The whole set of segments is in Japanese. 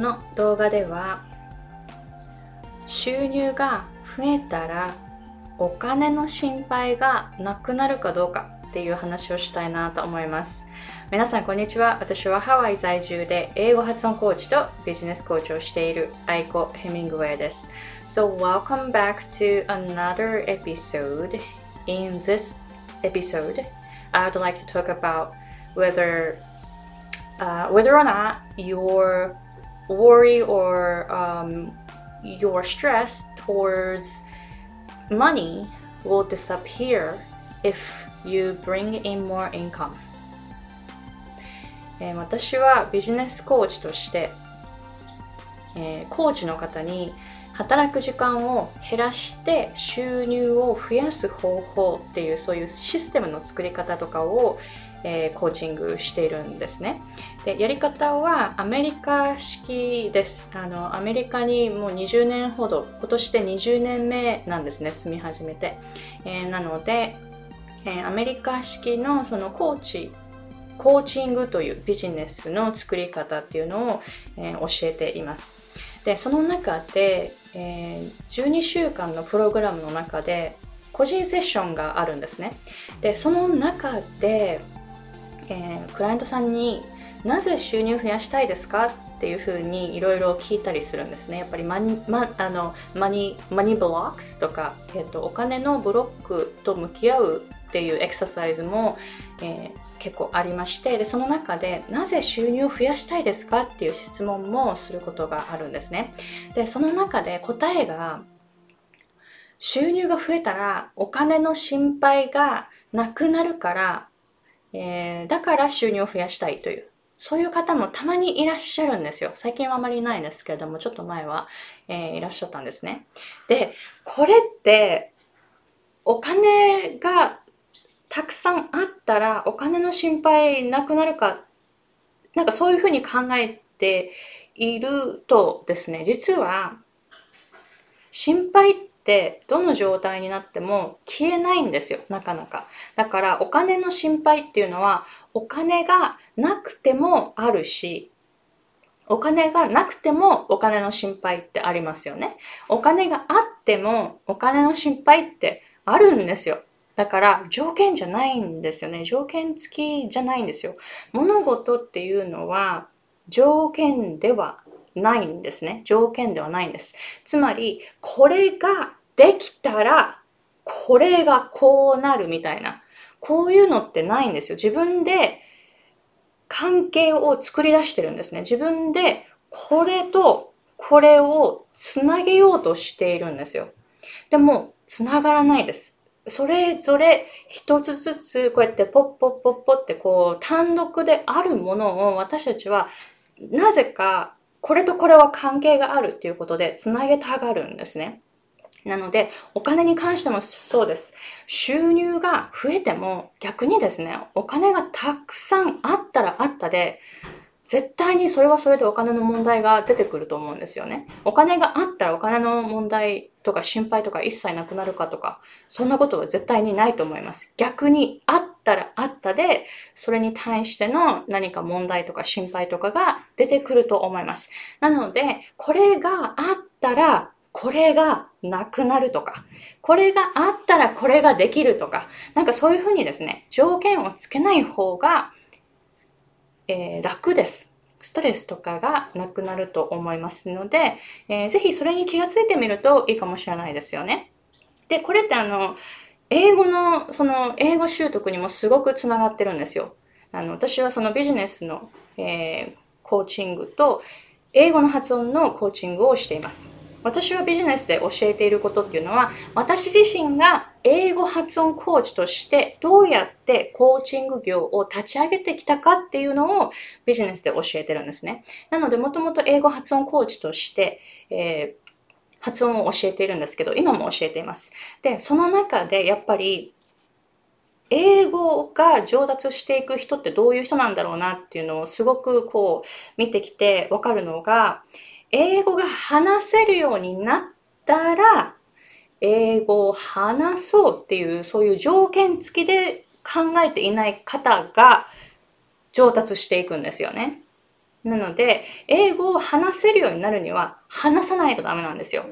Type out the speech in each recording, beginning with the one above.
この動画では収入が増えたらお金の心配がなくなるかどうかっていう話をしたいなと思います。皆さんこんにちは。私はハワイ在住で英語発音コーチとビジネスコーチをしているアイコ・ヘミングウェイです。So welcome back to another episode. In this episode I would like to talk about whether uh, whether or not your worry or um, your stress towards money will disappear if you bring in more income、えー、私はビジネスコーチとして、えー、コーチの方に働く時間を減らして収入を増やす方法っていうそういうシステムの作り方とかを、えー、コーチングしているんですね。でやり方はアメリカ式です。あのアメリカにもう20年ほど今年で20年目なんですね住み始めて。えー、なので、えー、アメリカ式のそのコーチコーチングというビジネスの作り方っていうのを、え、教えています。でその中で、えー、12週間のプログラムの中で個人セッションがあるんですね。でその中で、えー、クライアントさんになぜ収入増やしたいですかっていうふうにいろいろ聞いたりするんですね。やっぱりマニマあのマニマニブロックスとか、えーと、お金のブロックと向き合うっていうエクササイズも、えー、結構ありましてでその中でなぜ収入を増やしたいですかっていう質問もすることがあるんですね。でその中で答えが収入が増えたらお金の心配がなくなるから、えー、だから収入を増やしたいというそういう方もたまにいらっしゃるんですよ。最近はあまりないんですけれども、ちょっと前は、えー、いらっしゃったんですね。で、これって、お金がたくさんあったらお金の心配なくなるか、なんかそういうふうに考えているとですね、実は、心配ってってどの状態になっても消えないんですよなかなか。だからお金の心配っていうのはお金がなくてもあるしお金がなくてもお金の心配ってありますよね。お金があってもお金の心配ってあるんですよ。だから条件じゃないんですよね条件付きじゃないんですよ物事っていうのは条件ではないんですね。条件ではないんです。つまり、これができたら、これがこうなるみたいな。こういうのってないんですよ。自分で関係を作り出してるんですね。自分でこれとこれをつなげようとしているんですよ。でも、つながらないです。それぞれ一つずつこうやってポッポッポッポってこう単独であるものを私たちはなぜかこれとこれは関係があるっていうことでつなげたがるんですね。なので、お金に関してもそうです。収入が増えても逆にですね、お金がたくさんあったらあったで、絶対にそれはそれでお金の問題が出てくると思うんですよね。お金があったらお金の問題とか心配とか一切なくなるかとか、そんなことは絶対にないと思います。逆にあったらあったで、それに対しての何か問題とか心配とかが出てくると思います。なので、これがあったら、これがなくなるとか、これがあったらこれができるとか、なんかそういうふうにですね、条件をつけない方がえー、楽です。ストレスとかがなくなると思いますので、えー、ぜひそれに気がついてみるといいかもしれないですよね。で、これってあの、英語の、その、英語習得にもすごくつながってるんですよ。あの、私はそのビジネスの、えー、コーチングと、英語の発音のコーチングをしています。私はビジネスで教えていることっていうのは、私自身が英語発音コーチとしてどうやってコーチング業を立ち上げてきたかっていうのをビジネスで教えてるんですね。なので、もともと英語発音コーチとして、えー、発音を教えているんですけど、今も教えています。で、その中でやっぱり、英語が上達していく人ってどういう人なんだろうなっていうのをすごくこう見てきてわかるのが、英語が話せるようになったら、英語を話そうっていう、そういう条件付きで考えていない方が上達していくんですよね。なので、英語を話せるようになるには話さないとダメなんですよ。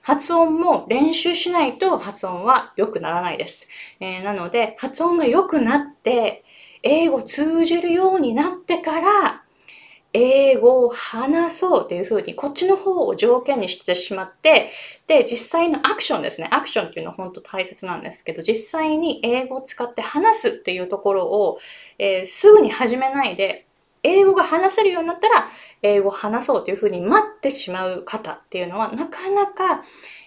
発音も練習しないと発音は良くならないです。えー、なので、発音が良くなって、英語通じるようになってから、英語を話そうというふうに、こっちの方を条件にしてしまって、で、実際のアクションですね。アクションっていうのは本当大切なんですけど、実際に英語を使って話すっていうところを、えー、すぐに始めないで、英語が話せるようになったら、英語を話そうというふうに待ってしまう方っていうのは、なかなか、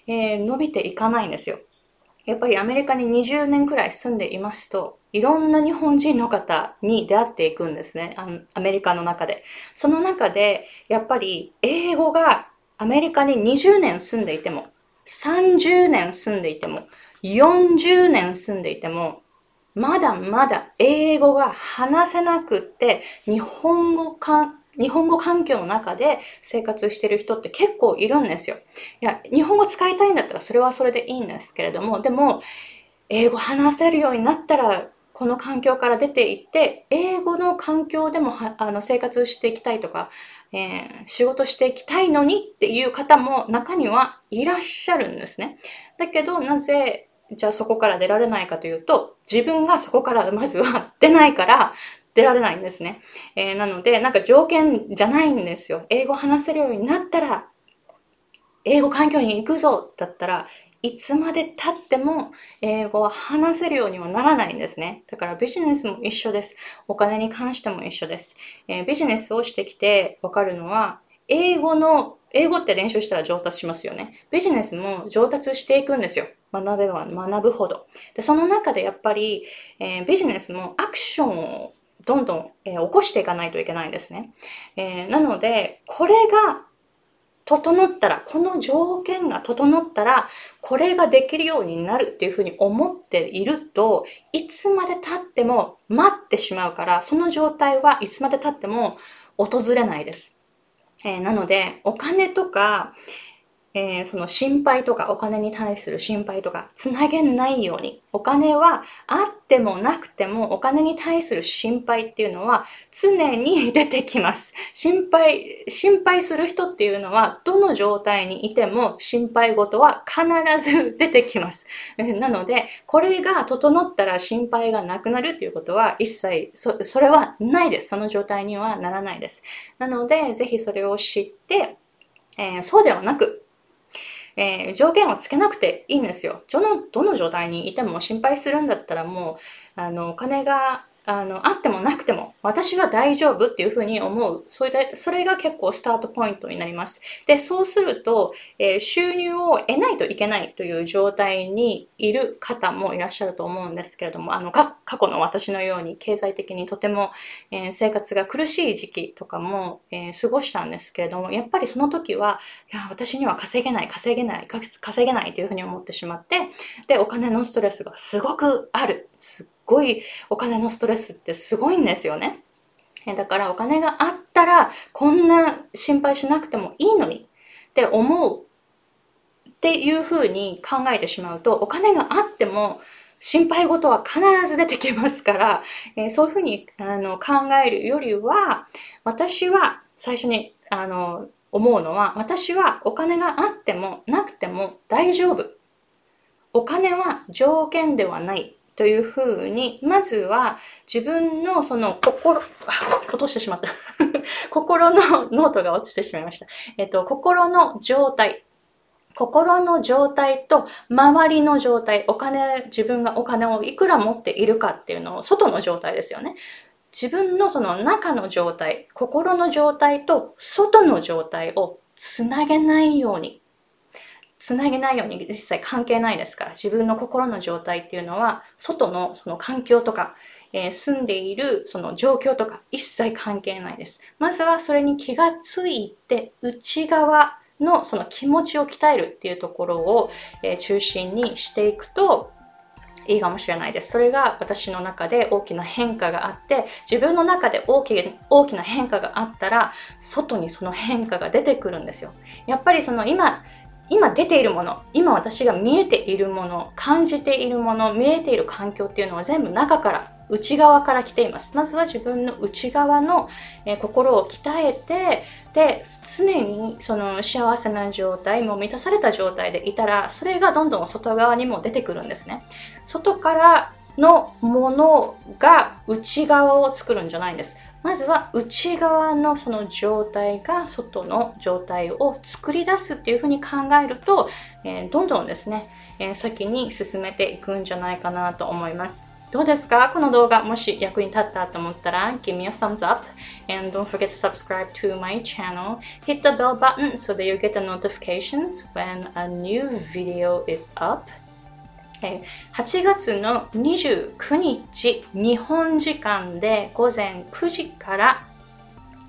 えー、伸びていかないんですよ。やっぱりアメリカに20年くらい住んでいますと、いろんな日本人の方に出会っていくんですね。アメリカの中で。その中で、やっぱり英語がアメリカに20年住んでいても、30年住んでいても、40年住んでいても、まだまだ英語が話せなくって、日本語か、日本語環境の中で生活してる人って結構いるんですよ。いや、日本語使いたいんだったらそれはそれでいいんですけれども、でも、英語話せるようになったら、この環境から出ていって、英語の環境でもあの生活していきたいとか、えー、仕事していきたいのにっていう方も中にはいらっしゃるんですね。だけど、なぜじゃあそこから出られないかというと、自分がそこからまずは出ないから出られないんですね。えー、なので、なんか条件じゃないんですよ。英語話せるようになったら、英語環境に行くぞだったら、いつまで経っても英語は話せるようにはならないんですね。だからビジネスも一緒です。お金に関しても一緒です。えー、ビジネスをしてきてわかるのは、英語の、英語って練習したら上達しますよね。ビジネスも上達していくんですよ。学べば学ぶほど。で、その中でやっぱり、えー、ビジネスもアクションをどんどん、えー、起こしていかないといけないんですね。え、なので、これが整ったら、この条件が整ったら、これができるようになるっていうふうに思っていると、いつまで経っても待ってしまうから、その状態はいつまで経っても訪れないです。えー、なので、お金とか、えー、その心配とかお金に対する心配とかつなげないようにお金はあってもなくてもお金に対する心配っていうのは常に出てきます。心配心配する人っていうのはどの状態にいても心配事は必ず出てきます。なのでこれが整ったら心配がなくなるっていうことは一切そそれはないです。その状態にはならないです。なのでぜひそれを知ってえー、そうではなく、えー、条件をつけなくていいんですよ。どの、どの状態にいても心配するんだったらもう、あの、お金があの、あってもなくても、私は大丈夫っていうふうに思う。それで、それが結構スタートポイントになります。で、そうすると、えー、収入を得ないといけないという状態にいる方もいらっしゃると思うんですけれども、あの、過去の私のように経済的にとても、えー、生活が苦しい時期とかも、えー、過ごしたんですけれども、やっぱりその時は、いや、私には稼げない、稼げない、稼げないというふうに思ってしまって、で、お金のストレスがすごくある。すごいお金のストレスってすごいんですよね。だからお金があったらこんな心配しなくてもいいのに。って思うっていうふうに考えてしまうとお金があっても心配事は必ず出てきますから、えー、そういうふうにあの考えるよりは私は最初にあの思うのは私はお金があってもなくても大丈夫。お金は条件ではない。というふうに、まずは自分のその心、あ落としてしまった。心のノートが落ちてしまいました。えっと、心の状態。心の状態と周りの状態、お金、自分がお金をいくら持っているかっていうのを、外の状態ですよね。自分のその中の状態、心の状態と外の状態をつなげないようにつなげないように実際関係ないですから自分の心の状態っていうのは外のその環境とか、えー、住んでいるその状況とか一切関係ないですまずはそれに気がついて内側のその気持ちを鍛えるっていうところを、えー、中心にしていくといいかもしれないです。それが私の中で大きな変化があって、自分の中で大き大きな変化があったら、外にその変化が出てくるんですよ。やっぱりその今、今出ているもの今私が見えているもの感じているもの見えている環境っていうのは全部中から内側から来ています。まずは自分の内側の、えー、心を鍛えて、で、常にその幸せな状態、も満たされた状態でいたら、それがどんどん外側にも出てくるんですね。外からのものが内側を作るんじゃないんです。まずは内側のその状態が外の状態を作り出すっていうふうに考えると、えー、どんどんですね、えー、先に進めていくんじゃないかなと思います。どうですかこの動画もし役に立ったと思ったら Give me a thumbs up and don't forget to subscribe to my channel. Hit the bell button so that you get the notifications when a new video is up. 8月の29日日本時間で午前9時から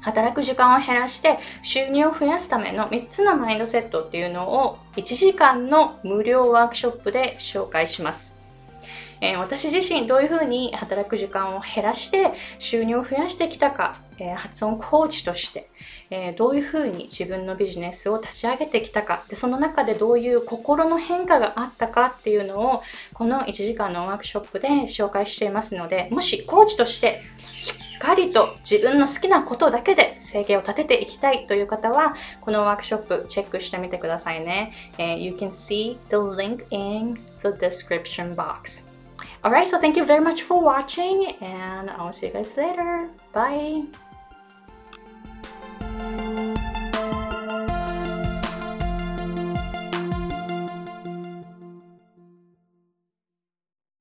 働く時間を減らして収入を増やすための3つのマインドセットっていうのを1時間の無料ワークショップで紹介します。えー、私自身どういうふうに働く時間を減らして収入を増やしてきたか、えー、発音コーチとして、えー、どういうふうに自分のビジネスを立ち上げてきたかでその中でどういう心の変化があったかっていうのをこの1時間のワークショップで紹介していますのでもしコーチとしてしっかりと自分の好きなことだけで生計を立てていきたいという方はこのワークショップチェックしてみてくださいね。え、you can see the link in the description box. Alright, so thank you very much for watching, and I'll see you guys later. Bye!